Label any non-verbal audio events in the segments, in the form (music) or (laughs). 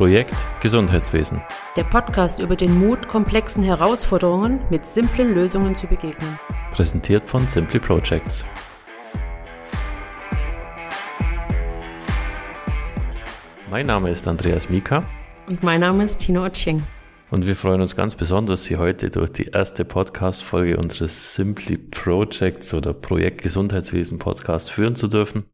Projekt Gesundheitswesen. Der Podcast über den Mut, komplexen Herausforderungen mit simplen Lösungen zu begegnen. Präsentiert von Simply Projects. Mein Name ist Andreas Mika. Und mein Name ist Tino Oetsching. Und wir freuen uns ganz besonders, Sie heute durch die erste Podcast-Folge unseres Simply Projects oder Projekt Gesundheitswesen Podcast führen zu dürfen.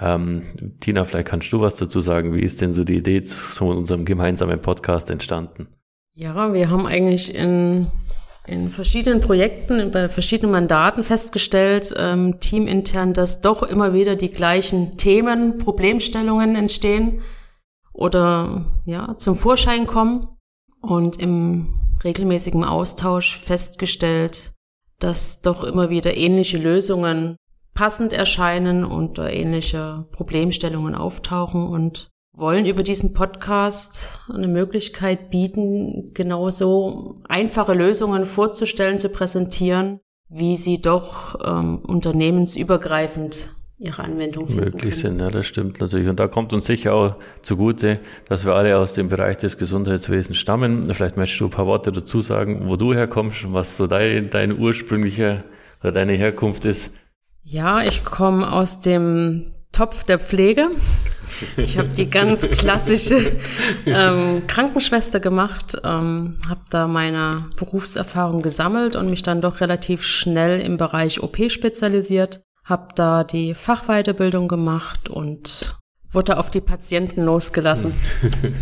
Ähm, Tina, vielleicht kannst du was dazu sagen. Wie ist denn so die Idee zu unserem gemeinsamen Podcast entstanden? Ja, wir haben eigentlich in, in verschiedenen Projekten, bei verschiedenen Mandaten festgestellt, ähm, teamintern, dass doch immer wieder die gleichen Themen, Problemstellungen entstehen oder ja, zum Vorschein kommen und im regelmäßigen Austausch festgestellt, dass doch immer wieder ähnliche Lösungen passend erscheinen und ähnliche Problemstellungen auftauchen und wollen über diesen Podcast eine Möglichkeit bieten, genauso einfache Lösungen vorzustellen, zu präsentieren, wie sie doch ähm, unternehmensübergreifend ihre Anwendung finden möglich sind. Ja, das stimmt natürlich. Und da kommt uns sicher auch zugute, dass wir alle aus dem Bereich des Gesundheitswesens stammen. Vielleicht möchtest du ein paar Worte dazu sagen, wo du herkommst und was so dein, dein ursprünglicher oder deine Herkunft ist. Ja, ich komme aus dem Topf der Pflege. Ich habe die ganz (laughs) klassische ähm, Krankenschwester gemacht, ähm, habe da meine Berufserfahrung gesammelt und mich dann doch relativ schnell im Bereich OP spezialisiert, habe da die Fachweiterbildung gemacht und wurde auf die Patienten losgelassen.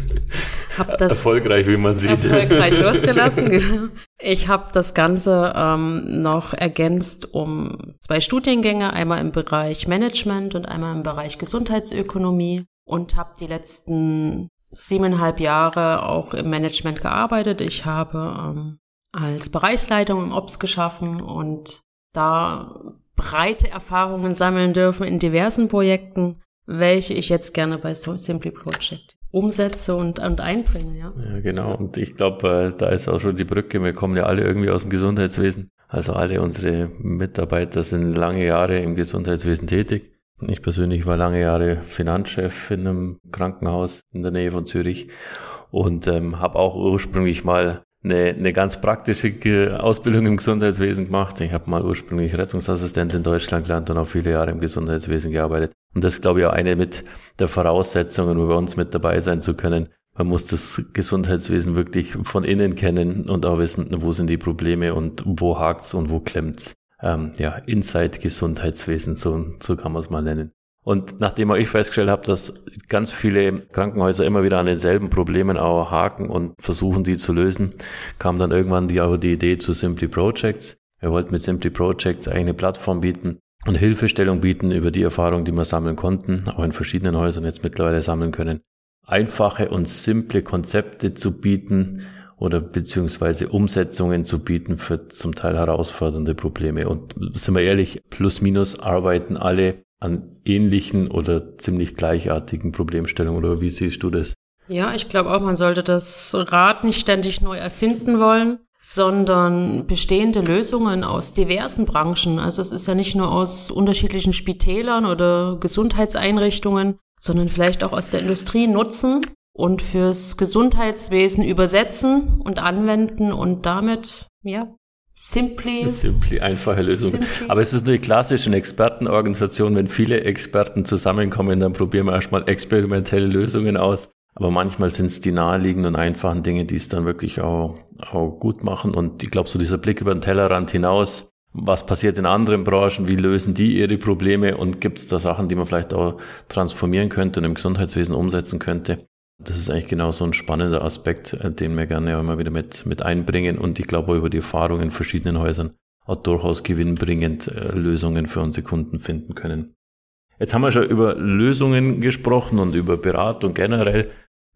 (laughs) hab das erfolgreich, wie man sieht. Erfolgreich losgelassen. (laughs) Genau. Ich habe das Ganze ähm, noch ergänzt um zwei Studiengänge, einmal im Bereich Management und einmal im Bereich Gesundheitsökonomie und habe die letzten siebeneinhalb Jahre auch im Management gearbeitet. Ich habe ähm, als Bereichsleitung im Ops geschaffen und da breite Erfahrungen sammeln dürfen in diversen Projekten welche ich jetzt gerne bei Simply Project umsetze und, und einbringe, ja. Ja, genau. Und ich glaube, äh, da ist auch schon die Brücke. Wir kommen ja alle irgendwie aus dem Gesundheitswesen. Also alle unsere Mitarbeiter sind lange Jahre im Gesundheitswesen tätig. Ich persönlich war lange Jahre Finanzchef in einem Krankenhaus in der Nähe von Zürich und ähm, habe auch ursprünglich mal eine, eine ganz praktische Ausbildung im Gesundheitswesen gemacht. Ich habe mal ursprünglich Rettungsassistent in Deutschland gelernt und auch viele Jahre im Gesundheitswesen gearbeitet. Und das ist, glaube ich, auch eine mit der Voraussetzungen, um bei uns mit dabei sein zu können. Man muss das Gesundheitswesen wirklich von innen kennen und auch wissen, wo sind die Probleme und wo hakt's und wo klemmt's. Ähm, ja, Inside Gesundheitswesen, so, so kann man es mal nennen. Und nachdem auch ich festgestellt habe, dass ganz viele Krankenhäuser immer wieder an denselben Problemen auch haken und versuchen, die zu lösen, kam dann irgendwann die, auch die Idee zu Simply Projects. Wir wollten mit Simply Projects eine Plattform bieten und Hilfestellung bieten über die Erfahrung, die wir sammeln konnten, auch in verschiedenen Häusern jetzt mittlerweile sammeln können. Einfache und simple Konzepte zu bieten oder beziehungsweise Umsetzungen zu bieten für zum Teil herausfordernde Probleme. Und sind wir ehrlich, plus minus arbeiten alle an ähnlichen oder ziemlich gleichartigen Problemstellungen oder wie siehst du das? Ja, ich glaube auch, man sollte das Rad nicht ständig neu erfinden wollen, sondern bestehende Lösungen aus diversen Branchen. Also es ist ja nicht nur aus unterschiedlichen Spitälern oder Gesundheitseinrichtungen, sondern vielleicht auch aus der Industrie nutzen und fürs Gesundheitswesen übersetzen und anwenden und damit ja Simply. Simply, einfache Lösung. Simply. Aber es ist nur die klassische Expertenorganisation. Wenn viele Experten zusammenkommen, dann probieren wir erstmal experimentelle Lösungen aus. Aber manchmal sind es die naheliegenden und einfachen Dinge, die es dann wirklich auch, auch gut machen. Und ich glaube, so dieser Blick über den Tellerrand hinaus, was passiert in anderen Branchen, wie lösen die ihre Probleme und gibt es da Sachen, die man vielleicht auch transformieren könnte und im Gesundheitswesen umsetzen könnte. Das ist eigentlich genau so ein spannender Aspekt, äh, den wir gerne immer wieder mit, mit einbringen und ich glaube über die Erfahrung in verschiedenen Häusern auch durchaus gewinnbringend äh, Lösungen für unsere Kunden finden können. Jetzt haben wir schon über Lösungen gesprochen und über Beratung generell.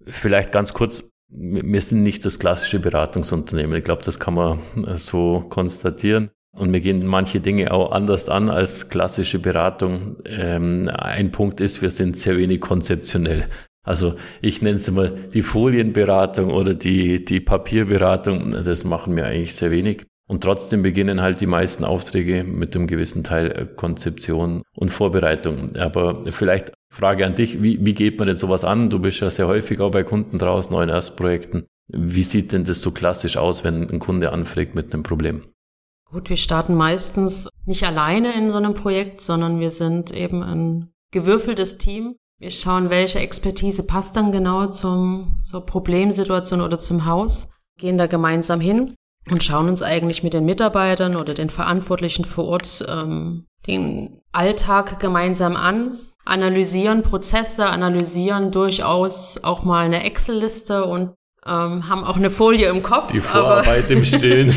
Vielleicht ganz kurz, wir sind nicht das klassische Beratungsunternehmen. Ich glaube, das kann man äh, so konstatieren. Und wir gehen manche Dinge auch anders an als klassische Beratung. Ähm, ein Punkt ist, wir sind sehr wenig konzeptionell. Also ich nenne es immer die Folienberatung oder die, die Papierberatung. Das machen wir eigentlich sehr wenig. Und trotzdem beginnen halt die meisten Aufträge mit einem gewissen Teil äh, Konzeption und Vorbereitung. Aber vielleicht Frage an dich, wie, wie geht man denn sowas an? Du bist ja sehr häufig auch bei Kunden draußen, neuen Erstprojekten. Wie sieht denn das so klassisch aus, wenn ein Kunde anfragt mit einem Problem? Gut, wir starten meistens nicht alleine in so einem Projekt, sondern wir sind eben ein gewürfeltes Team. Wir schauen, welche Expertise passt dann genau zum, zur Problemsituation oder zum Haus, gehen da gemeinsam hin und schauen uns eigentlich mit den Mitarbeitern oder den Verantwortlichen vor Ort ähm, den Alltag gemeinsam an, analysieren Prozesse, analysieren durchaus auch mal eine Excel-Liste und ähm, haben auch eine Folie im Kopf. Die Vorarbeit aber, im Stillen.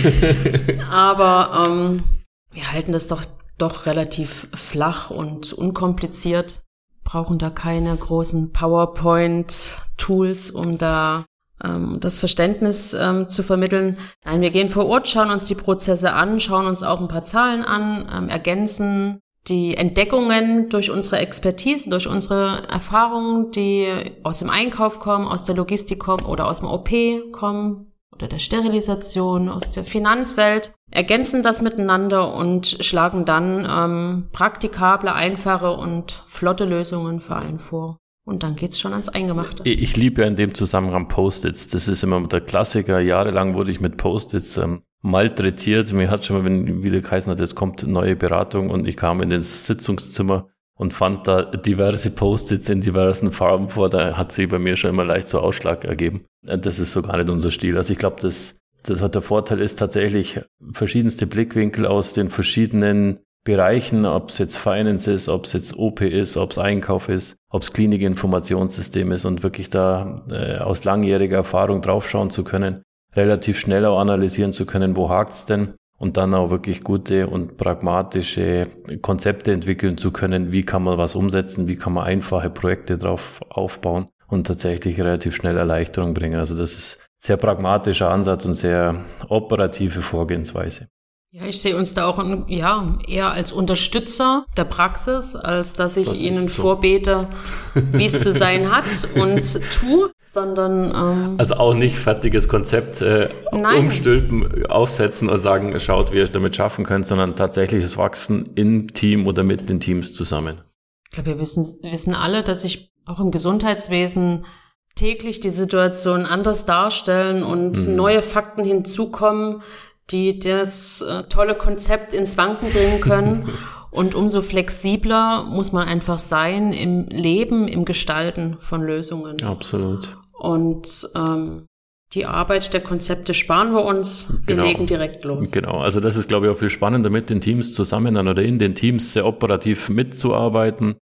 (laughs) aber ähm, wir halten das doch, doch relativ flach und unkompliziert, brauchen da keine großen PowerPoint-Tools, um da ähm, das Verständnis ähm, zu vermitteln. Nein, wir gehen vor Ort, schauen uns die Prozesse an, schauen uns auch ein paar Zahlen an, ähm, ergänzen die Entdeckungen durch unsere Expertise, durch unsere Erfahrungen, die aus dem Einkauf kommen, aus der Logistik kommen oder aus dem OP kommen oder der Sterilisation, aus der Finanzwelt, ergänzen das miteinander und schlagen dann ähm, praktikable, einfache und flotte Lösungen für allen vor. Und dann geht's schon ans Eingemachte. Ich liebe ja in dem Zusammenhang Post-its. Das ist immer der Klassiker. Jahrelang wurde ich mit Post-its ähm, malträtiert. Mir hat schon mal, wenn wieder geheißen hat, jetzt kommt neue Beratung und ich kam in das Sitzungszimmer und fand da diverse Post-its in diversen Farben vor. Da hat sich bei mir schon immer leicht so Ausschlag ergeben. Das ist so gar nicht unser Stil. Also ich glaube, das, das hat der Vorteil ist tatsächlich verschiedenste Blickwinkel aus den verschiedenen Bereichen, ob es jetzt Finance ist, ob es jetzt OP ist, ob es Einkauf ist, ob es Klinikinformationssystem ist und wirklich da äh, aus langjähriger Erfahrung draufschauen zu können, relativ schnell auch analysieren zu können, wo hakt's denn und dann auch wirklich gute und pragmatische Konzepte entwickeln zu können, wie kann man was umsetzen, wie kann man einfache Projekte drauf aufbauen und tatsächlich relativ schnell Erleichterung bringen. Also das ist sehr pragmatischer Ansatz und sehr operative Vorgehensweise. Ja, ich sehe uns da auch ja, eher als Unterstützer der Praxis, als dass ich das ihnen so. vorbete, wie es zu sein hat und (laughs) tu, sondern ähm, also auch nicht fertiges Konzept äh, umstülpen, aufsetzen und sagen, schaut, wie ihr damit schaffen könnt, sondern tatsächliches Wachsen im Team oder mit den Teams zusammen. Ich glaube, wir wissen, wissen alle, dass sich auch im Gesundheitswesen täglich die Situation anders darstellen und mhm. neue Fakten hinzukommen, die das äh, tolle Konzept ins Wanken bringen können. (laughs) Und umso flexibler muss man einfach sein im Leben, im Gestalten von Lösungen. Absolut. Und ähm, die Arbeit der Konzepte sparen wir uns, wir genau. legen direkt los. Genau, also das ist, glaube ich, auch viel spannender, mit den Teams zusammen oder in den Teams sehr operativ mitzuarbeiten,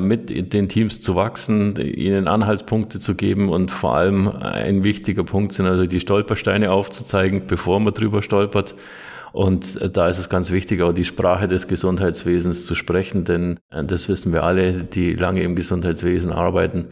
mit den Teams zu wachsen, ihnen Anhaltspunkte zu geben und vor allem ein wichtiger Punkt sind also die Stolpersteine aufzuzeigen, bevor man drüber stolpert. Und äh, da ist es ganz wichtig, auch die Sprache des Gesundheitswesens zu sprechen, denn äh, das wissen wir alle, die lange im Gesundheitswesen arbeiten.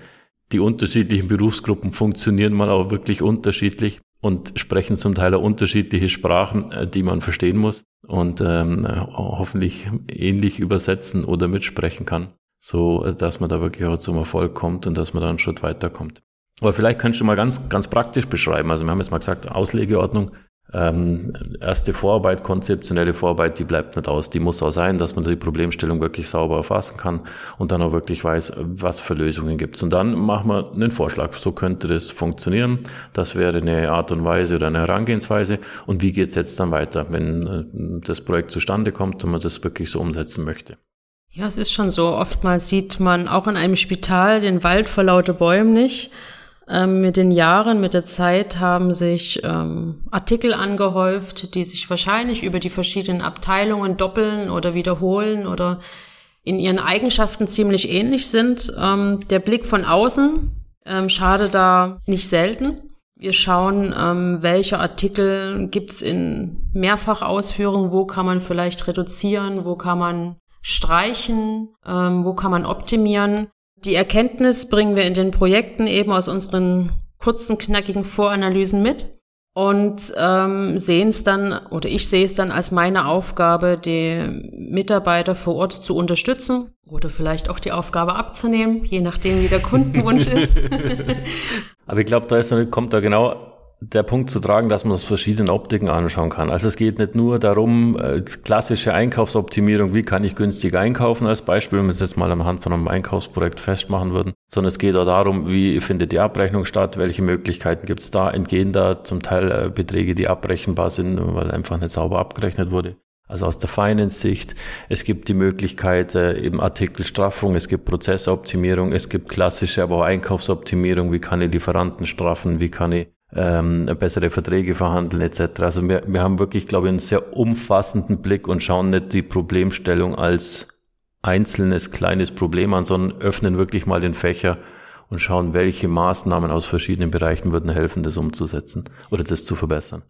Die unterschiedlichen Berufsgruppen funktionieren mal auch wirklich unterschiedlich und sprechen zum Teil auch unterschiedliche Sprachen, die man verstehen muss und ähm, hoffentlich ähnlich übersetzen oder mitsprechen kann so äh, dass man da wirklich auch zum Erfolg kommt und dass man da einen Schritt weiterkommt. Aber vielleicht könntest du mal ganz, ganz praktisch beschreiben. Also wir haben jetzt mal gesagt, Auslegeordnung, ähm, erste Vorarbeit, konzeptionelle Vorarbeit, die bleibt nicht aus. Die muss auch sein, dass man die Problemstellung wirklich sauber erfassen kann und dann auch wirklich weiß, was für Lösungen gibt's. Und dann machen wir einen Vorschlag. So könnte das funktionieren. Das wäre eine Art und Weise oder eine Herangehensweise. Und wie geht's jetzt dann weiter, wenn äh, das Projekt zustande kommt und man das wirklich so umsetzen möchte? Ja, es ist schon so. Oftmals sieht man auch in einem Spital den Wald vor lauter Bäumen nicht. Ähm, mit den Jahren, mit der Zeit haben sich ähm, Artikel angehäuft, die sich wahrscheinlich über die verschiedenen Abteilungen doppeln oder wiederholen oder in ihren Eigenschaften ziemlich ähnlich sind. Ähm, der Blick von außen ähm, schade da nicht selten. Wir schauen, ähm, welche Artikel gibt's in Mehrfachausführungen, wo kann man vielleicht reduzieren, wo kann man streichen, ähm, wo kann man optimieren. Die Erkenntnis bringen wir in den Projekten eben aus unseren kurzen, knackigen Voranalysen mit und ähm, sehen es dann, oder ich sehe es dann als meine Aufgabe, die Mitarbeiter vor Ort zu unterstützen oder vielleicht auch die Aufgabe abzunehmen, je nachdem, wie der Kundenwunsch ist. (laughs) (laughs) Aber ich glaube, da ist, kommt da genau der Punkt zu tragen, dass man es verschiedene Optiken anschauen kann. Also es geht nicht nur darum, äh, klassische Einkaufsoptimierung, wie kann ich günstig einkaufen als Beispiel, wenn wir es jetzt mal anhand von einem Einkaufsprojekt festmachen würden, sondern es geht auch darum, wie findet die Abrechnung statt, welche Möglichkeiten gibt es da, entgehen da zum Teil äh, Beträge, die abrechenbar sind, weil einfach nicht sauber abgerechnet wurde. Also aus der Finance-Sicht. Es gibt die Möglichkeit, äh, eben Artikelstraffung, es gibt Prozessoptimierung, es gibt klassische, aber auch Einkaufsoptimierung, wie kann ich Lieferanten straffen, wie kann ich ähm, bessere Verträge verhandeln etc. Also wir, wir haben wirklich, glaube ich, einen sehr umfassenden Blick und schauen nicht die Problemstellung als einzelnes kleines Problem an, sondern öffnen wirklich mal den Fächer und schauen, welche Maßnahmen aus verschiedenen Bereichen würden helfen, das umzusetzen oder das zu verbessern.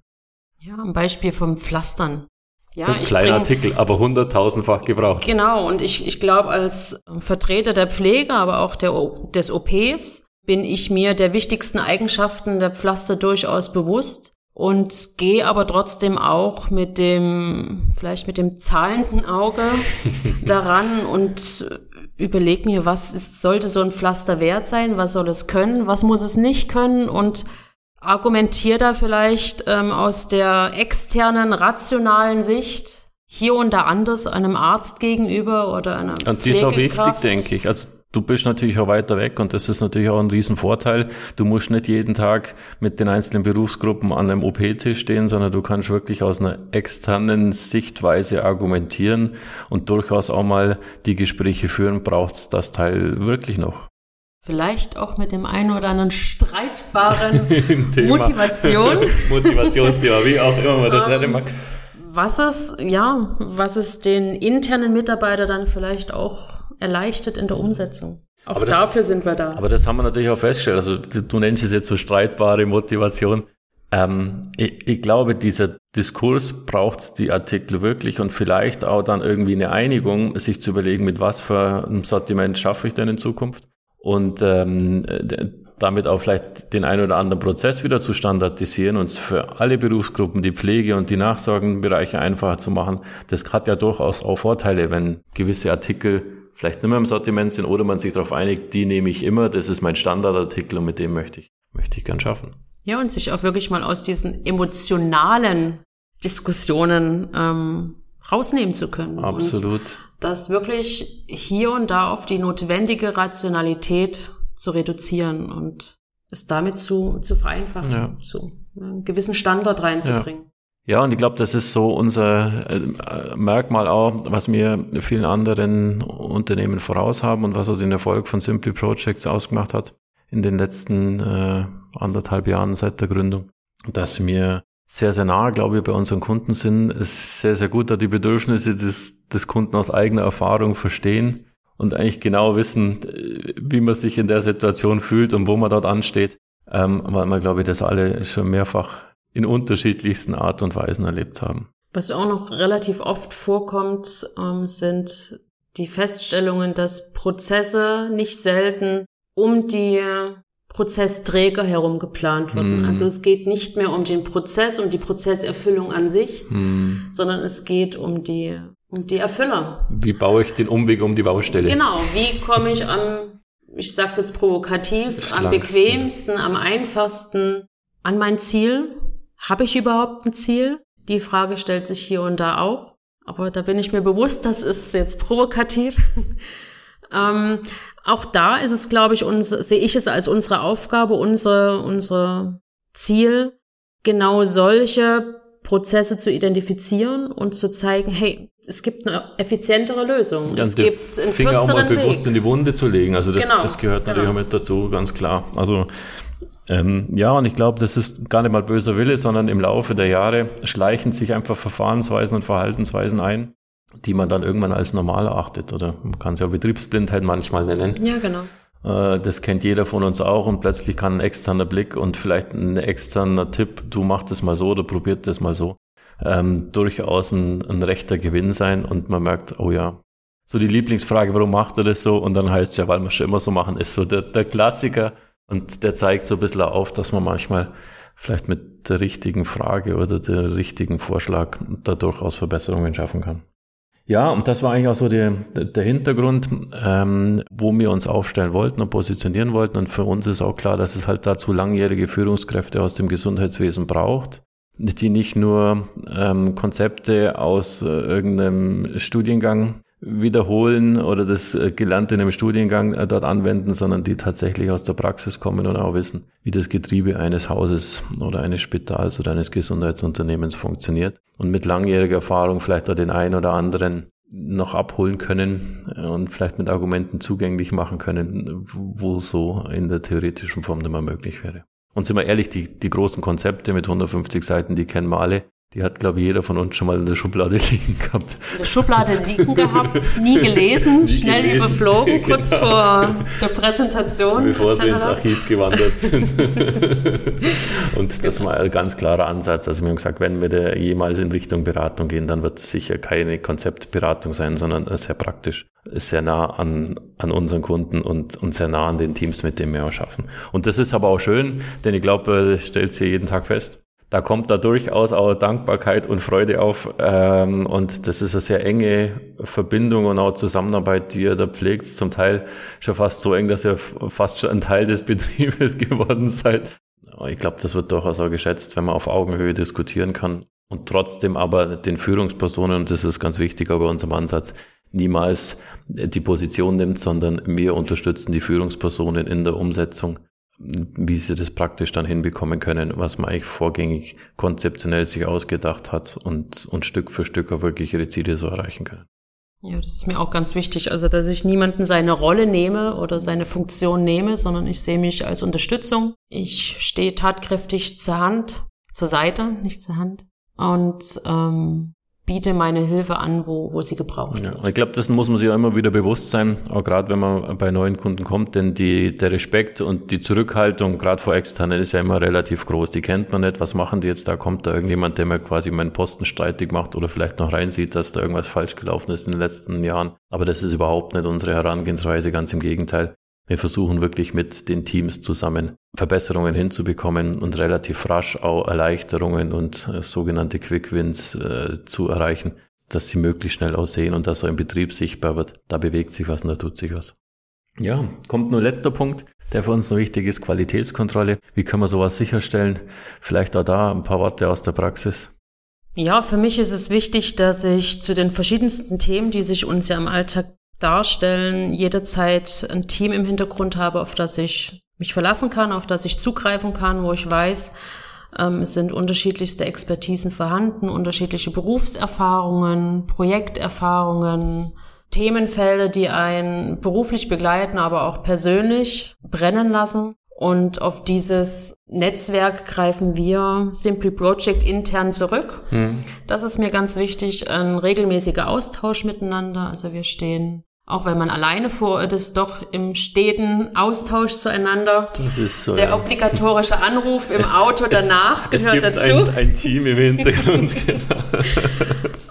Ja, ein Beispiel vom Pflastern. Ja, ein kleiner bring, Artikel, aber hunderttausendfach gebraucht. Genau, und ich, ich glaube, als Vertreter der Pflege, aber auch der, des OPs, bin ich mir der wichtigsten Eigenschaften der Pflaster durchaus bewusst und gehe aber trotzdem auch mit dem, vielleicht mit dem zahlenden Auge (laughs) daran und überleg mir, was ist, sollte so ein Pflaster wert sein, was soll es können, was muss es nicht können? Und argumentiere da vielleicht ähm, aus der externen, rationalen Sicht hier und da anders einem Arzt gegenüber oder einer Und die ist auch wichtig, denke ich. Also du bist natürlich auch weiter weg und das ist natürlich auch ein Riesenvorteil. Du musst nicht jeden Tag mit den einzelnen Berufsgruppen an einem OP-Tisch stehen, sondern du kannst wirklich aus einer externen Sichtweise argumentieren und durchaus auch mal die Gespräche führen, braucht's das Teil wirklich noch. Vielleicht auch mit dem einen oder anderen streitbaren (laughs) Motivation. (laughs) Motivationsthema, wie auch immer man das um, nennen mag. Was es, ja, was es den internen Mitarbeiter dann vielleicht auch erleichtert in der Umsetzung. Auch das, dafür sind wir da. Aber das haben wir natürlich auch festgestellt. Also du nennst es jetzt so streitbare Motivation. Ähm, ich, ich, glaube, dieser Diskurs braucht die Artikel wirklich und vielleicht auch dann irgendwie eine Einigung, sich zu überlegen, mit was für einem Sortiment schaffe ich denn in Zukunft. Und ähm, damit auch vielleicht den einen oder anderen Prozess wieder zu standardisieren und für alle Berufsgruppen die Pflege und die Nachsorgenbereiche einfacher zu machen. Das hat ja durchaus auch Vorteile, wenn gewisse Artikel vielleicht nicht mehr im Sortiment sind oder man sich darauf einigt, die nehme ich immer, das ist mein Standardartikel und mit dem möchte ich, möchte ich gern schaffen. Ja, und sich auch wirklich mal aus diesen emotionalen Diskussionen ähm, rausnehmen zu können. Absolut. Und das wirklich hier und da auf die notwendige Rationalität zu reduzieren und es damit zu, zu vereinfachen, ja. zu einen gewissen Standard reinzubringen. Ja. Ja, und ich glaube, das ist so unser äh, Merkmal auch, was wir vielen anderen Unternehmen voraus haben und was so den Erfolg von Simply Projects ausgemacht hat in den letzten äh, anderthalb Jahren seit der Gründung, dass wir sehr, sehr nah, glaube ich, bei unseren Kunden sind, sehr, sehr gut da die Bedürfnisse des, des Kunden aus eigener Erfahrung verstehen und eigentlich genau wissen, äh, wie man sich in der Situation fühlt und wo man dort ansteht, ähm, weil wir, glaube ich, das alle schon mehrfach in unterschiedlichsten Art und Weisen erlebt haben. Was auch noch relativ oft vorkommt, ähm, sind die Feststellungen, dass Prozesse nicht selten um die Prozessträger herum geplant wurden. Mm. Also es geht nicht mehr um den Prozess, um die Prozesserfüllung an sich, mm. sondern es geht um die, um die Erfüller. Wie baue ich den Umweg um die Baustelle? Genau, wie komme ich am, ich sag's jetzt provokativ, am bequemsten, am einfachsten an mein Ziel habe ich überhaupt ein Ziel? Die Frage stellt sich hier und da auch. Aber da bin ich mir bewusst, das ist jetzt provokativ. (laughs) ähm, auch da ist es, glaube ich, uns, sehe ich es als unsere Aufgabe, unser, unser Ziel, genau solche Prozesse zu identifizieren und zu zeigen, hey, es gibt eine effizientere Lösung. Ja, es gibt einen Finger auch mal bewusst Weg. in die Wunde zu legen. Also das, genau, das gehört natürlich genau. auch mit dazu, ganz klar. Also ähm, ja, und ich glaube, das ist gar nicht mal böser Wille, sondern im Laufe der Jahre schleichen sich einfach Verfahrensweisen und Verhaltensweisen ein, die man dann irgendwann als normal erachtet. Oder man kann es ja Betriebsblindheit manchmal nennen. Ja, genau. Äh, das kennt jeder von uns auch und plötzlich kann ein externer Blick und vielleicht ein externer Tipp, du mach das mal so oder probiert das mal so, ähm, durchaus ein, ein rechter Gewinn sein und man merkt, oh ja, so die Lieblingsfrage, warum macht er das so? Und dann heißt es ja, weil wir schon immer so machen, ist so der, der Klassiker. Und der zeigt so ein bisschen auf, dass man manchmal vielleicht mit der richtigen Frage oder der richtigen Vorschlag da durchaus Verbesserungen schaffen kann. Ja, und das war eigentlich auch so der, der Hintergrund, ähm, wo wir uns aufstellen wollten und positionieren wollten. Und für uns ist auch klar, dass es halt dazu langjährige Führungskräfte aus dem Gesundheitswesen braucht, die nicht nur ähm, Konzepte aus äh, irgendeinem Studiengang wiederholen oder das äh, Gelernte in einem Studiengang äh, dort anwenden, sondern die tatsächlich aus der Praxis kommen und auch wissen, wie das Getriebe eines Hauses oder eines Spitals oder eines Gesundheitsunternehmens funktioniert und mit langjähriger Erfahrung vielleicht auch den einen oder anderen noch abholen können äh, und vielleicht mit Argumenten zugänglich machen können, wo so in der theoretischen Form nicht mehr möglich wäre. Und sind wir ehrlich, die, die großen Konzepte mit 150 Seiten, die kennen wir alle. Die hat, glaube ich, jeder von uns schon mal in der Schublade (laughs) liegen gehabt. In der Schublade liegen gehabt, (laughs) nie gelesen, nie schnell gelesen. überflogen, (laughs) genau. kurz vor der Präsentation. Bevor sie ins Archiv gewandert sind. Und das war ein ganz klarer Ansatz. Also wir haben gesagt, wenn wir da jemals in Richtung Beratung gehen, dann wird es sicher keine Konzeptberatung sein, sondern sehr praktisch, sehr nah an, an unseren Kunden und, und sehr nah an den Teams, mit denen wir auch schaffen. Und das ist aber auch schön, denn ich glaube, das stellt sie jeden Tag fest da kommt da durchaus auch Dankbarkeit und Freude auf. Ähm, und das ist eine sehr enge Verbindung und auch Zusammenarbeit, die ihr da pflegt. Zum Teil schon fast so eng, dass ihr fast schon ein Teil des (laughs) Betriebes geworden seid. Ich glaube, das wird durchaus auch geschätzt, wenn man auf Augenhöhe diskutieren kann und trotzdem aber den Führungspersonen, und das ist ganz wichtig bei unserem Ansatz, niemals die Position nimmt, sondern wir unterstützen die Führungspersonen in der Umsetzung wie sie das praktisch dann hinbekommen können, was man eigentlich vorgängig konzeptionell sich ausgedacht hat und, und Stück für Stück auch wirklich ihre Ziele so erreichen können. Ja, das ist mir auch ganz wichtig. Also, dass ich niemanden seine Rolle nehme oder seine Funktion nehme, sondern ich sehe mich als Unterstützung. Ich stehe tatkräftig zur Hand, zur Seite, nicht zur Hand. Und ähm, biete meine Hilfe an, wo, wo sie gebraucht wird. Ja, ich glaube, das muss man sich auch immer wieder bewusst sein, auch gerade wenn man bei neuen Kunden kommt, denn die, der Respekt und die Zurückhaltung, gerade vor externen, ist ja immer relativ groß. Die kennt man nicht, was machen die jetzt da? Kommt da irgendjemand, der mir quasi meinen Posten streitig macht oder vielleicht noch reinsieht, dass da irgendwas falsch gelaufen ist in den letzten Jahren. Aber das ist überhaupt nicht unsere Herangehensweise, ganz im Gegenteil. Wir versuchen wirklich mit den Teams zusammen Verbesserungen hinzubekommen und relativ rasch auch Erleichterungen und äh, sogenannte Quick Wins äh, zu erreichen, dass sie möglichst schnell aussehen und dass auch im Betrieb sichtbar wird. Da bewegt sich was und da tut sich was. Ja, kommt nur letzter Punkt, der für uns noch wichtig ist, Qualitätskontrolle. Wie können wir sowas sicherstellen? Vielleicht auch da ein paar Worte aus der Praxis. Ja, für mich ist es wichtig, dass ich zu den verschiedensten Themen, die sich uns ja im Alltag darstellen, jederzeit ein Team im Hintergrund habe, auf das ich mich verlassen kann, auf das ich zugreifen kann, wo ich weiß, ähm, es sind unterschiedlichste Expertisen vorhanden, unterschiedliche Berufserfahrungen, Projekterfahrungen, Themenfelder, die einen beruflich begleiten, aber auch persönlich brennen lassen. Und auf dieses Netzwerk greifen wir Simply Project intern zurück. Mhm. Das ist mir ganz wichtig, ein regelmäßiger Austausch miteinander. Also wir stehen auch wenn man alleine vor Ort ist, doch im steten Austausch zueinander. Das ist so. Der ja. obligatorische Anruf im es, Auto danach es, gehört es gibt dazu. Ein, ein Team im Hintergrund, (laughs) genau.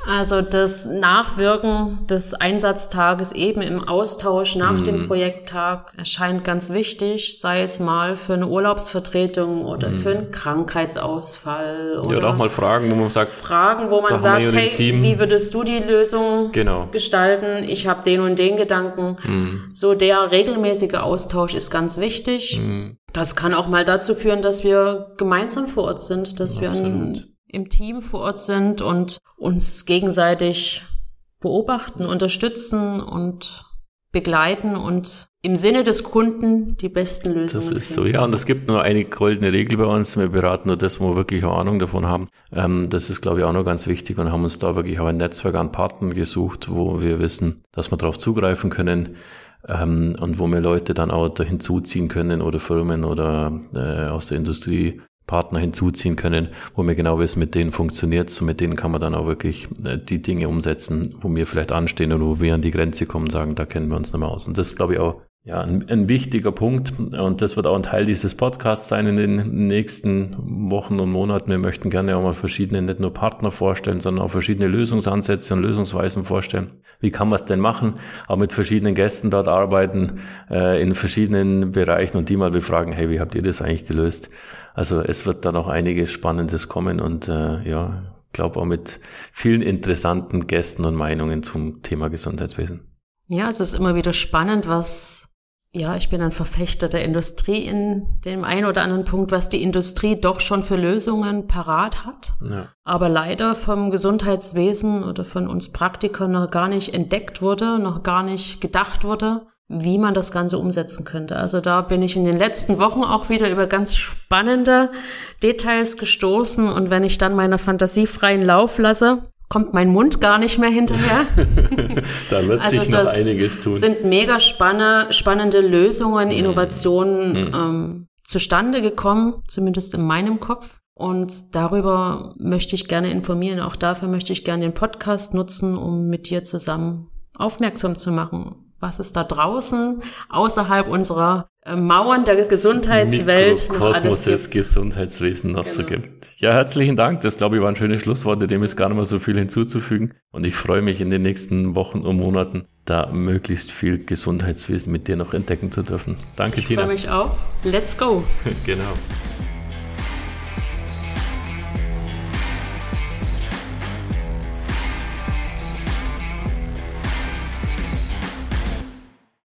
Also das Nachwirken des Einsatztages eben im Austausch nach mhm. dem Projekttag erscheint ganz wichtig, sei es mal für eine Urlaubsvertretung oder mhm. für einen Krankheitsausfall. Oder, ja, oder auch mal Fragen, wo man sagt, Fragen, wo man sagt, hey, wie würdest du die Lösung genau. gestalten? Ich habe den und den Gedanken. Mhm. So der regelmäßige Austausch ist ganz wichtig. Mhm. Das kann auch mal dazu führen, dass wir gemeinsam vor Ort sind, dass Absolut. wir ein im Team vor Ort sind und uns gegenseitig beobachten, unterstützen und begleiten und im Sinne des Kunden die besten Lösungen. Das ist finden. so, ja. Und es gibt nur eine goldene Regel bei uns. Wir beraten nur das, wo wir wirklich auch Ahnung davon haben. Ähm, das ist, glaube ich, auch noch ganz wichtig und haben uns da wirklich auch ein Netzwerk an Partnern gesucht, wo wir wissen, dass wir darauf zugreifen können. Ähm, und wo wir Leute dann auch da hinzuziehen können oder Firmen oder äh, aus der Industrie Partner hinzuziehen können, wo wir genau wissen, mit denen funktioniert's und mit denen kann man dann auch wirklich äh, die Dinge umsetzen, wo wir vielleicht anstehen oder wo wir an die Grenze kommen und sagen, da kennen wir uns nicht mehr aus. Und das ist, glaube ich, auch ja, ein, ein, wichtiger Punkt und das wird auch ein Teil dieses Podcasts sein in den nächsten Wochen und Monaten. Wir möchten gerne auch mal verschiedene, nicht nur Partner vorstellen, sondern auch verschiedene Lösungsansätze und Lösungsweisen vorstellen. Wie kann man es denn machen? Auch mit verschiedenen Gästen dort arbeiten, äh, in verschiedenen Bereichen und die mal befragen, hey, wie habt ihr das eigentlich gelöst? Also es wird da noch einiges Spannendes kommen und äh, ja, glaube auch mit vielen interessanten Gästen und Meinungen zum Thema Gesundheitswesen. Ja, es ist immer wieder spannend, was ja, ich bin ein Verfechter der Industrie in dem einen oder anderen Punkt, was die Industrie doch schon für Lösungen parat hat, ja. aber leider vom Gesundheitswesen oder von uns Praktikern noch gar nicht entdeckt wurde, noch gar nicht gedacht wurde, wie man das Ganze umsetzen könnte. Also da bin ich in den letzten Wochen auch wieder über ganz spannende Details gestoßen und wenn ich dann meiner Fantasie freien Lauf lasse, kommt mein Mund gar nicht mehr hinterher. (laughs) da wird also sich noch einiges tun. sind mega spanne, spannende Lösungen, mhm. Innovationen mhm. ähm, zustande gekommen, zumindest in meinem Kopf. Und darüber möchte ich gerne informieren. Auch dafür möchte ich gerne den Podcast nutzen, um mit dir zusammen aufmerksam zu machen, was es da draußen außerhalb unserer Mauern der Gesundheitswelt gibt. des Gesundheitswesen noch genau. so gibt. Ja, herzlichen Dank. Das, glaube ich, waren schöne Schlussworte. Dem ist gar nicht mehr so viel hinzuzufügen. Und ich freue mich in den nächsten Wochen und Monaten, da möglichst viel Gesundheitswesen mit dir noch entdecken zu dürfen. Danke, ich Tina. Ich freue mich auch. Let's go. (laughs) genau.